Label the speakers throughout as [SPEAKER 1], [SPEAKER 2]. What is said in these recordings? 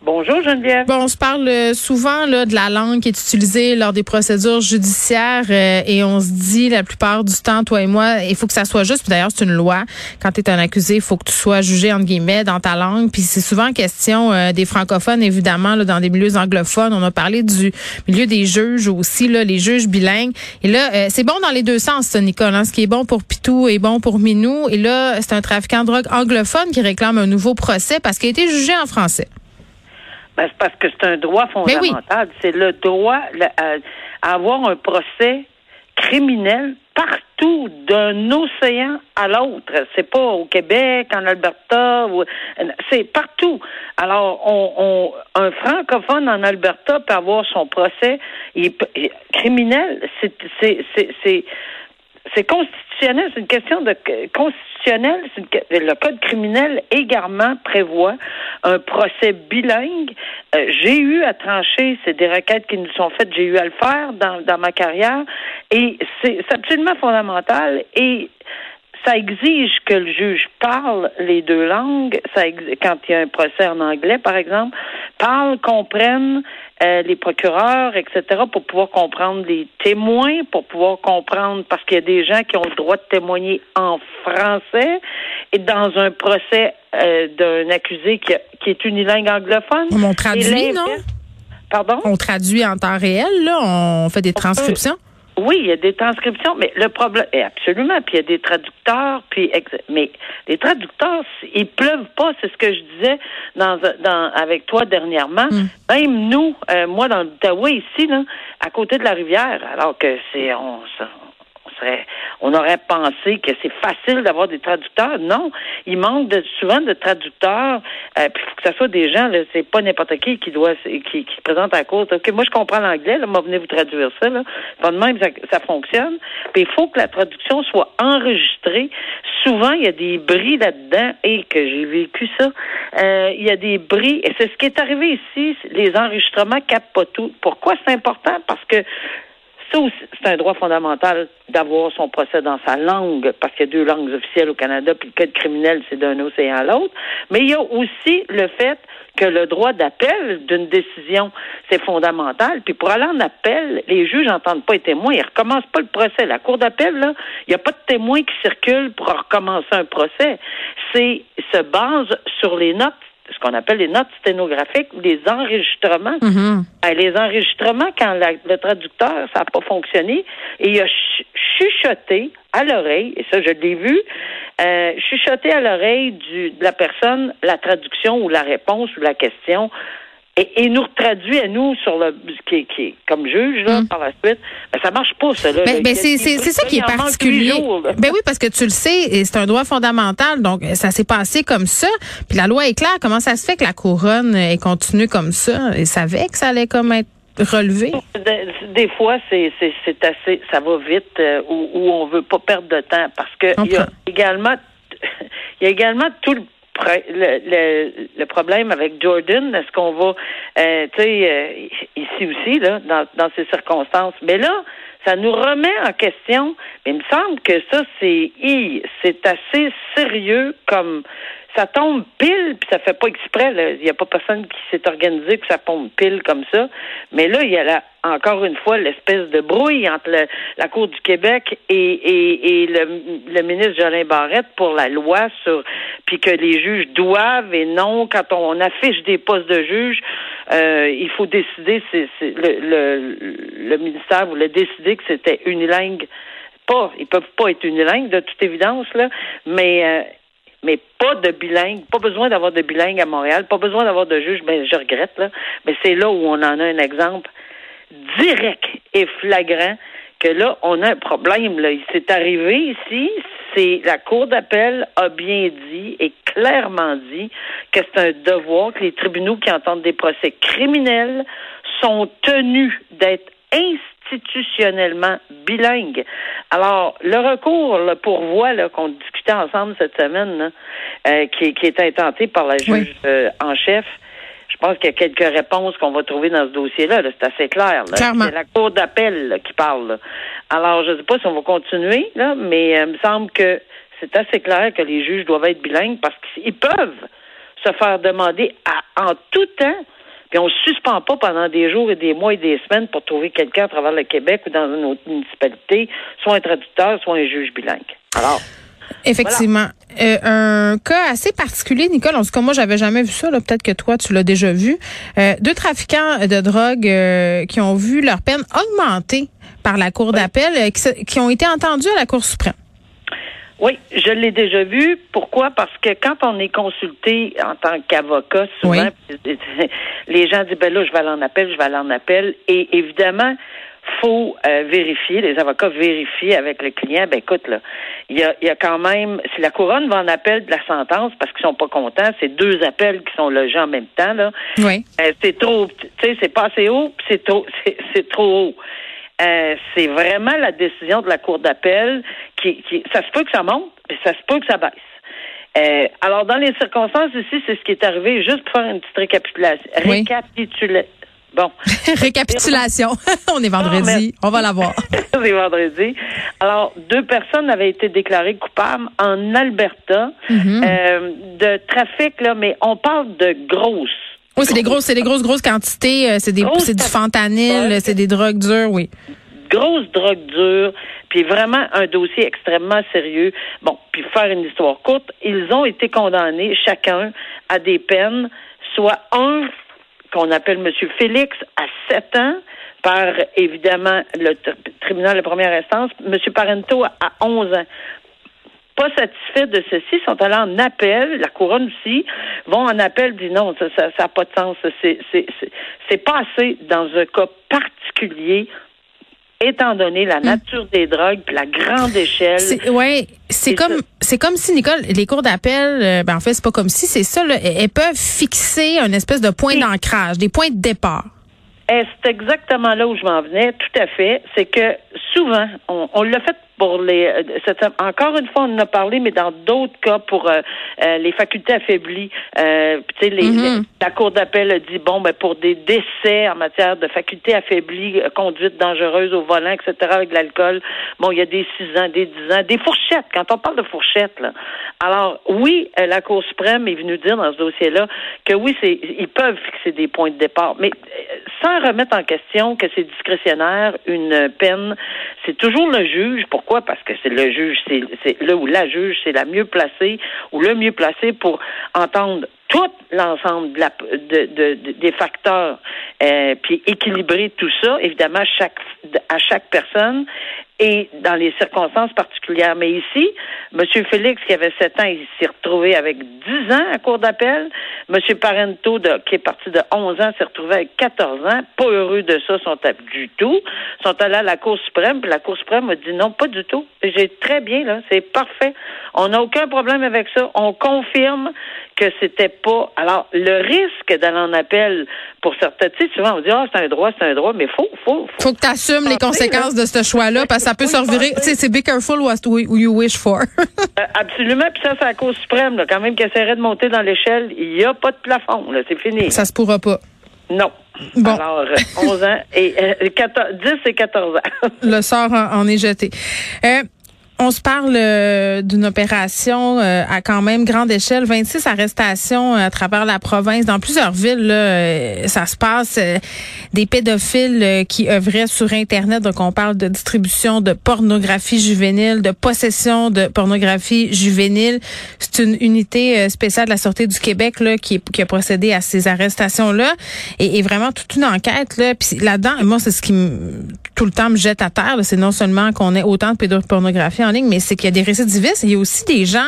[SPEAKER 1] Bonjour, Geneviève.
[SPEAKER 2] Bon, on se parle euh, souvent là, de la langue qui est utilisée lors des procédures judiciaires euh, et on se dit la plupart du temps, toi et moi, il faut que ça soit juste. D'ailleurs, c'est une loi. Quand tu es un accusé, il faut que tu sois jugé entre guillemets dans ta langue. Puis c'est souvent question euh, des francophones, évidemment, dans des milieux anglophones. On a parlé du milieu des juges aussi, là, les juges bilingues. Et là, euh, c'est bon dans les deux sens, Nicole. hein. Ce qui est bon pour Pitou est bon pour Minou. Et là, c'est un trafiquant de drogue anglophone qui réclame un nouveau procès parce qu'il a été jugé en français.
[SPEAKER 1] Ben, c'est parce que c'est un droit
[SPEAKER 2] oui.
[SPEAKER 1] fondamental. C'est le droit à, à avoir un procès criminel partout d'un océan à l'autre. C'est pas au Québec, en Alberta, ou- c'est partout. Alors, on, on- un francophone en Alberta peut avoir son procès il peut- il- criminel. C'est, c'est, constitutionnel, c'est une question de constitutionnel. Une le code criminel également prévoit un procès bilingue. Euh, j'ai eu à trancher, c'est des requêtes qui nous sont faites, j'ai eu à le faire dans, dans ma carrière, et c'est absolument fondamental. Et ça exige que le juge parle les deux langues. Ça quand il y a un procès en anglais, par exemple, parle, comprenne euh, les procureurs, etc., pour pouvoir comprendre les témoins, pour pouvoir comprendre, parce qu'il y a des gens qui ont le droit de témoigner en français, et dans un procès euh, d'un accusé qui, a- qui est unilingue anglophone.
[SPEAKER 2] On traduit, non?
[SPEAKER 1] Pardon?
[SPEAKER 2] On traduit en temps réel, là. On fait des transcriptions.
[SPEAKER 1] Oui, il y a des transcriptions, mais le problème, et absolument, puis il y a des traducteurs, puis mais les traducteurs, ils pleuvent pas, c'est ce que je disais dans, dans avec toi dernièrement. Même nous, euh, moi dans l'Outaouais ici, là, à côté de la rivière, alors que c'est on, on on aurait pensé que c'est facile d'avoir des traducteurs. Non, il manque souvent de traducteurs. Euh, faut que ce soit des gens, c'est pas n'importe qui qui doit, qui, qui se présente à cour. Ok, moi je comprends l'anglais, là, moi venez vous traduire ça. Là. Pas de même ça, fonctionne. Puis il faut que la traduction soit enregistrée. Souvent il y a des bris là-dedans et que j'ai vécu ça. Euh, il y a des bris et c'est ce qui est arrivé ici. Les enregistrements captent pas tout. Pourquoi c'est important? Parce que ça aussi, c'est un droit fondamental d'avoir son procès dans sa langue, parce qu'il y a deux langues officielles au Canada, puis le code criminel, c'est d'un océan à l'autre. Mais il y a aussi le fait que le droit d'appel d'une décision, c'est fondamental. Puis pour aller en appel, les juges n'entendent pas les témoins. Ils recommencent pas le procès. La cour d'appel, là, il n'y a pas de témoins qui circulent pour recommencer un procès. C'est se base sur les notes ce qu'on appelle les notes sténographiques, les enregistrements.
[SPEAKER 2] Mhm.
[SPEAKER 1] Euh, les enregistrements, quand la- le traducteur, ça n'a pas fonctionné, et il a ch- chuchoté à l'oreille, et ça, je l'ai vu, euh, chuchoté à l'oreille du- de la personne la traduction ou la réponse ou la question, et, et nous traduit à nous sur le qui, qui comme juge là, par la suite. Ben, ça marche pas, ça. Là,
[SPEAKER 2] Ben, ben, c'est
[SPEAKER 1] des
[SPEAKER 2] c'est- c'est ça qui est particulier.
[SPEAKER 1] jours.
[SPEAKER 2] Ben oui, parce que tu le sais, et c'est un droit fondamental, donc ça s'est passé comme ça. Puis la loi est claire. Comment ça se fait que la couronne est continuée comme ça? Et savait que ça allait comme être relevé?
[SPEAKER 1] De- Des fois, c'est c'est c'est assez, ça va vite euh, où, où on veut pas perdre de temps parce que il y a également, il y a également tout le le, problème avec Jordan, est-ce qu'on va, euh, tu sais, euh, ici aussi là, dans, dans ces circonstances, mais là, ça nous remet en question. Mais il me semble que ça, c'est c'est assez sérieux comme ça tombe pile, puis ça fait pas exprès. Il n'y a pas personne qui s'est organisé que ça tombe pile comme ça. Mais là, il y a là, encore une fois l'espèce de brouille entre le- la Cour du Québec et, et, et le, ministre Jolin Barrette pour la loi sur puis que les juges doivent et non quand on affiche des postes de juges, euh, il faut décider. C'est, le, le ministère voulait décider que c'était unilingue. Pas, ils peuvent pas être unilingues de toute évidence là, mais euh, mais pas de bilingue, pas besoin d'avoir de bilingue à Montréal, pas besoin d'avoir de juge, ben je regrette là, mais c'est là où on en a un exemple direct et flagrant que là on a un problème là, il s'est arrivé ici, c'est la cour d'appel a bien dit et clairement dit que c'est un devoir que les tribunaux qui entendent des procès criminels sont tenus d'être constitutionnellement bilingue. Alors, le recours, le pourvoi qu'on discutait ensemble cette semaine, euh, qui, qui, est intenté par la juge euh, en chef, je pense qu'il y a quelques réponses qu'on va trouver dans ce dossier-là. -là, c'est assez clair. C'est la Cour d'appel qui parle. Alors, je ne sais pas si on va continuer, là, mais euh, il me semble que c'est assez clair que les juges doivent être bilingues parce qu'ils peuvent se faire demander en tout temps puis on ne suspend pas pendant des jours et des mois et des semaines pour trouver quelqu'un à travers le Québec ou dans une autre municipalité, soit un traducteur, soit un juge bilingue. Alors.
[SPEAKER 2] Effectivement. Euh, un cas assez particulier, Nicole. En tout cas, moi, j'avais jamais vu ça. Peut-être que toi, tu l'as déjà vu. Euh, deux trafiquants de drogue euh, qui ont vu leur peine augmenter par la Cour d'appel, qui, qui ont été entendus à la Cour suprême.
[SPEAKER 1] Oui, je l'ai déjà vu. Pourquoi? Parce que quand on est consulté en tant qu'avocat, souvent, les gens disent, ben là, je vais aller en appel, je vais aller en appel. Et évidemment, faut euh, vérifier, les avocats vérifient avec le client, ben écoute, là, il y a, y a quand même, si la couronne va en appel de la sentence parce qu'ils sont pas contents, c'est deux appels qui sont logés en même temps, là.
[SPEAKER 2] Oui.
[SPEAKER 1] Euh, c'est trop, tu sais, c'est pas assez haut, c'est trop, c'est trop haut. Euh, c'est vraiment la décision de la Cour d'appel qui, qui, ça se peut que ça monte, mais ça se peut que ça baisse. Euh, alors, dans les circonstances ici, c'est ce qui est arrivé, juste pour faire une petite récapitulation. Récapitulation. Bon.
[SPEAKER 2] Récapitulation. On est vendredi. On va la voir.
[SPEAKER 1] On est vendredi. Alors, deux personnes avaient été déclarées coupables en Alberta mm-hmm. euh, de trafic, là, mais on parle de grosses
[SPEAKER 2] oui, c'est des grosses, c'est des grosses, grosses quantités. Euh, c'est des, c'est du fentanyl, c'est des drogues dures, oui.
[SPEAKER 1] Grosses drogues dures, puis vraiment un dossier extrêmement sérieux. Bon, puis faire une histoire courte, ils ont été condamnés chacun à des peines, soit un qu'on appelle M. Félix à 7 ans par évidemment le tribunal de première instance, M. Parento à 11 ans pas satisfaits de ceci, sont allés en appel, la couronne aussi, vont en appel, dit non, ça n'a ça, pas de sens. C'est passé dans un cas particulier étant donné la hmm. nature des drogues puis la grande échelle.
[SPEAKER 2] Oui, c'est comme c'est comme si Nicole, les cours d'appel, euh, ben en fait c'est pas comme si c'est ça. Là, elles peuvent fixer un espèce de point d'ancrage, des points de départ.
[SPEAKER 1] C'est exactement là où je m'en venais, tout à fait. C'est que souvent, on, on l'a fait pour les euh, encore une fois on en a parlé mais dans d'autres cas pour euh, euh, les facultés affaiblies euh, tu sais mm-hmm. la cour d'appel a dit bon ben pour des décès en matière de facultés affaiblies conduite dangereuse au volant etc avec l'alcool bon il y a des six ans des dix ans des fourchettes quand on parle de fourchettes là alors oui la cour suprême est venue dire dans ce dossier là que oui c'est ils peuvent fixer des points de départ mais sans remettre en question que c'est discrétionnaire une peine. C'est toujours le juge. Pour pourquoi? Parce que c'est le juge, c'est là où la juge, c'est la mieux placée ou le mieux placé pour entendre tout l'ensemble de, des facteurs, euh, puis équilibrer tout ça, évidemment, chaque, à chaque personne et dans les circonstances particulières. Mais ici, M. Félix, qui avait 7 ans, il s'est retrouvé avec 10 ans à cour d'appel. M. Parento, de, qui est parti de 11 ans, s'est retrouvé avec 14 ans. Pas heureux de ça, sont du tout. sont allés à la Cour suprême, puis la Cour suprême a dit non, pas du tout. J'ai très bien, là, c'est parfait. On n'a aucun problème avec ça. On confirme que c'était pas. Alors, le risque d'aller en appel pour certains, tu sais, souvent on dit ah c'est un droit, c'est un droit, mais faut, faut,
[SPEAKER 2] faut. Faut que tu assumes les conséquences de ce choix-là, parce ça peut se revirer. Tu sais, c'est be careful what you wish for.
[SPEAKER 1] Euh, absolument, puis ça c'est la Cour suprême, là, quand même qui essaierait de monter dans l'échelle, il n'y a pas de plafond, là, c'est fini.
[SPEAKER 2] Ça se pourra pas.
[SPEAKER 1] Non. Bon. Alors, 11 ans et 14, euh, 10 et 14 ans.
[SPEAKER 2] Le sort en, est jeté. Euh, on se parle euh, d'une opération euh, à quand même grande échelle, 26 arrestations euh, à travers la province, dans plusieurs villes. Là, ça se passe des pédophiles qui œuvraient sur Internet. Donc, on parle de distribution de pornographie juvénile, de possession de pornographie juvénile. C'est une unité spéciale de la Sûreté du Québec là, qui, qui a procédé à ces arrestations-là. Et, vraiment toute une enquête. Là. Puis là-dedans, moi, c'est ce qui tout le temps me jette à terre. C'est non seulement qu'on ait autant de pédopornographie en ligne, mais c'est qu'il y a des récidivistes. Il y a aussi des gens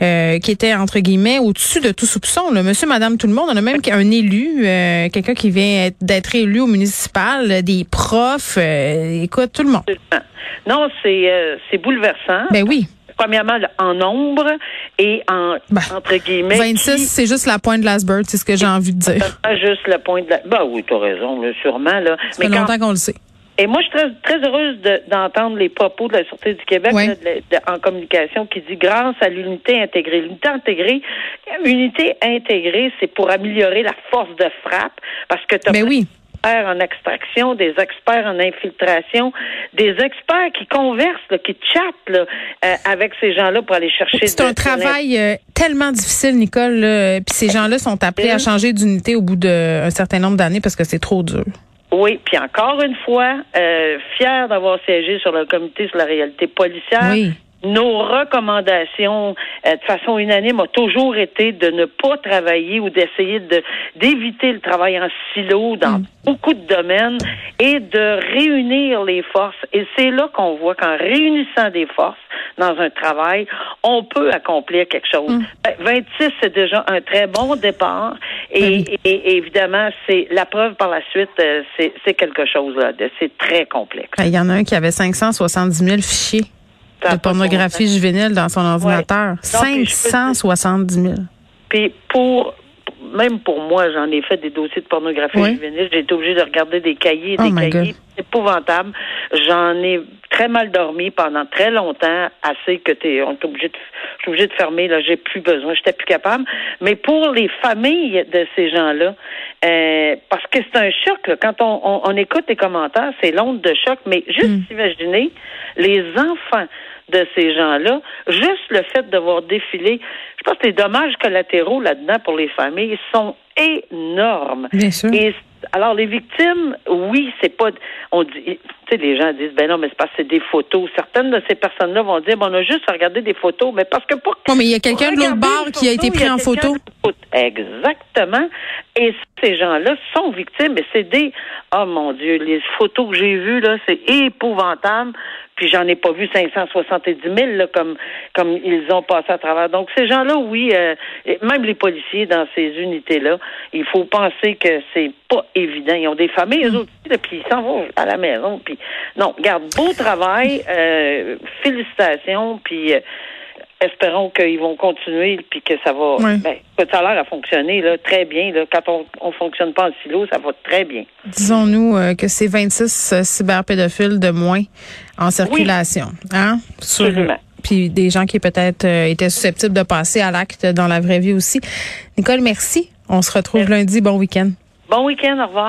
[SPEAKER 2] euh, qui étaient, entre guillemets, au-dessus de tout soupçon. Là. Monsieur, madame, tout le monde. On a même un élu, euh, quelqu'un qui vient d'être élu au municipal, des profs. Euh, écoute, tout le monde.
[SPEAKER 1] Non, c'est bouleversant.
[SPEAKER 2] Ben oui
[SPEAKER 1] premièrement en nombre et en ben, entre guillemets.
[SPEAKER 2] 26, c'est juste la pointe de l'iceberg, c'est ce que j'ai envie de dire.
[SPEAKER 1] Juste la pointe de la... Ben oui, tu as raison, sûrement. Là.
[SPEAKER 2] Ça fait longtemps qu'on le sait.
[SPEAKER 1] Et moi, je suis très, très heureuse de- d'entendre les propos de la Sûreté du Québec
[SPEAKER 2] Oui.
[SPEAKER 1] là, de- de- en communication qui dit grâce à l'unité intégrée. L'unité intégrée, unité intégrée, c'est pour améliorer la force de frappe parce que tu as
[SPEAKER 2] Ben oui.
[SPEAKER 1] experts en extraction, des experts en infiltration, des experts qui conversent, là, qui chattent là, euh, avec ces gens-là pour aller chercher.
[SPEAKER 2] C'est un travail euh, tellement difficile, Nicole. là. Puis ces gens-là sont appelés à changer d'unité au bout d'un certain nombre d'années parce que c'est trop dur.
[SPEAKER 1] Oui, puis encore une fois, euh, fier d'avoir siégé sur le comité sur la réalité policière.
[SPEAKER 2] Oui.
[SPEAKER 1] Nos recommandations, euh, de façon unanime, ont toujours été de ne pas travailler ou d'essayer de d'éviter le travail en silo dans
[SPEAKER 2] Mm.
[SPEAKER 1] beaucoup de domaines et de réunir les forces. Et c'est là qu'on voit qu'en réunissant des forces dans un travail, on peut accomplir quelque chose.
[SPEAKER 2] Mm.
[SPEAKER 1] Ben, 26, c'est déjà un très bon départ. Et,
[SPEAKER 2] Oui.
[SPEAKER 1] et- et évidemment, c'est la preuve par la suite, euh, c'est quelque chose C'est très complexe.
[SPEAKER 2] Il y en a un qui avait 570 000 fichiers de pornographie juvénile dans son ordinateur.
[SPEAKER 1] peux te-
[SPEAKER 2] 570 000.
[SPEAKER 1] Puis pour même pour moi, j'en ai fait des dossiers de pornographie
[SPEAKER 2] Oui.
[SPEAKER 1] juvénile. J'ai été obligée de regarder des cahiers,
[SPEAKER 2] Oh
[SPEAKER 1] des cahiers épouvantables. J'en ai très mal dormi pendant très longtemps, assez que t'es, on est obligé de, je suis obligée de fermer. Là, j'ai plus besoin, j'étais plus capable. Mais pour les familles de ces gens-là, euh, parce que c'est un choc là, quand on, on, on écoute les commentaires, c'est l'onde de choc. Mais juste
[SPEAKER 2] Mm.
[SPEAKER 1] imaginez les enfants de ces gens-là, juste le fait de voir défiler, je pense que les dommages collatéraux là-dedans pour les familles sont énormes.
[SPEAKER 2] Bien sûr.
[SPEAKER 1] Et alors les victimes, oui, c'est pas on dit tu sais les gens disent ben non mais c'est parce que c'est des photos. Certaines de ces personnes-là vont dire ben, on a juste à regarder des photos mais parce que pour
[SPEAKER 2] Oh, mais il y a quelqu'un de l'autre bord qui a été pris en photo.
[SPEAKER 1] Exactement. Et ces gens-là sont victimes et c'est des oh mon dieu, les photos que j'ai vues là, c'est épouvantable. Puis j'en ai pas vu 570 000 là, comme comme ils ont passé à travers. Donc ces gens-là, oui, euh, même les policiers dans ces unités-là, il faut penser que c'est pas évident. Ils ont des familles, eux autres, puis ils s'en vont à la maison. Puis non, garde beau travail, euh, félicitations, puis euh, espérons qu'ils vont continuer puis que ça va.
[SPEAKER 2] Oui.
[SPEAKER 1] Ben, ça a l'air à fonctionner là, très bien. Là. Quand on on fonctionne pas en silo, ça va très bien.
[SPEAKER 2] Disons-nous euh, que c'est 26 euh, cyberpédophiles de moins en circulation. Hein? Sur-
[SPEAKER 1] Absolument.
[SPEAKER 2] Puis des gens qui peut-être euh, étaient susceptibles de passer à l'acte dans la vraie vie aussi. Nicole, merci. On se retrouve lundi. Bon week-end.
[SPEAKER 1] Bon week-end, au revoir.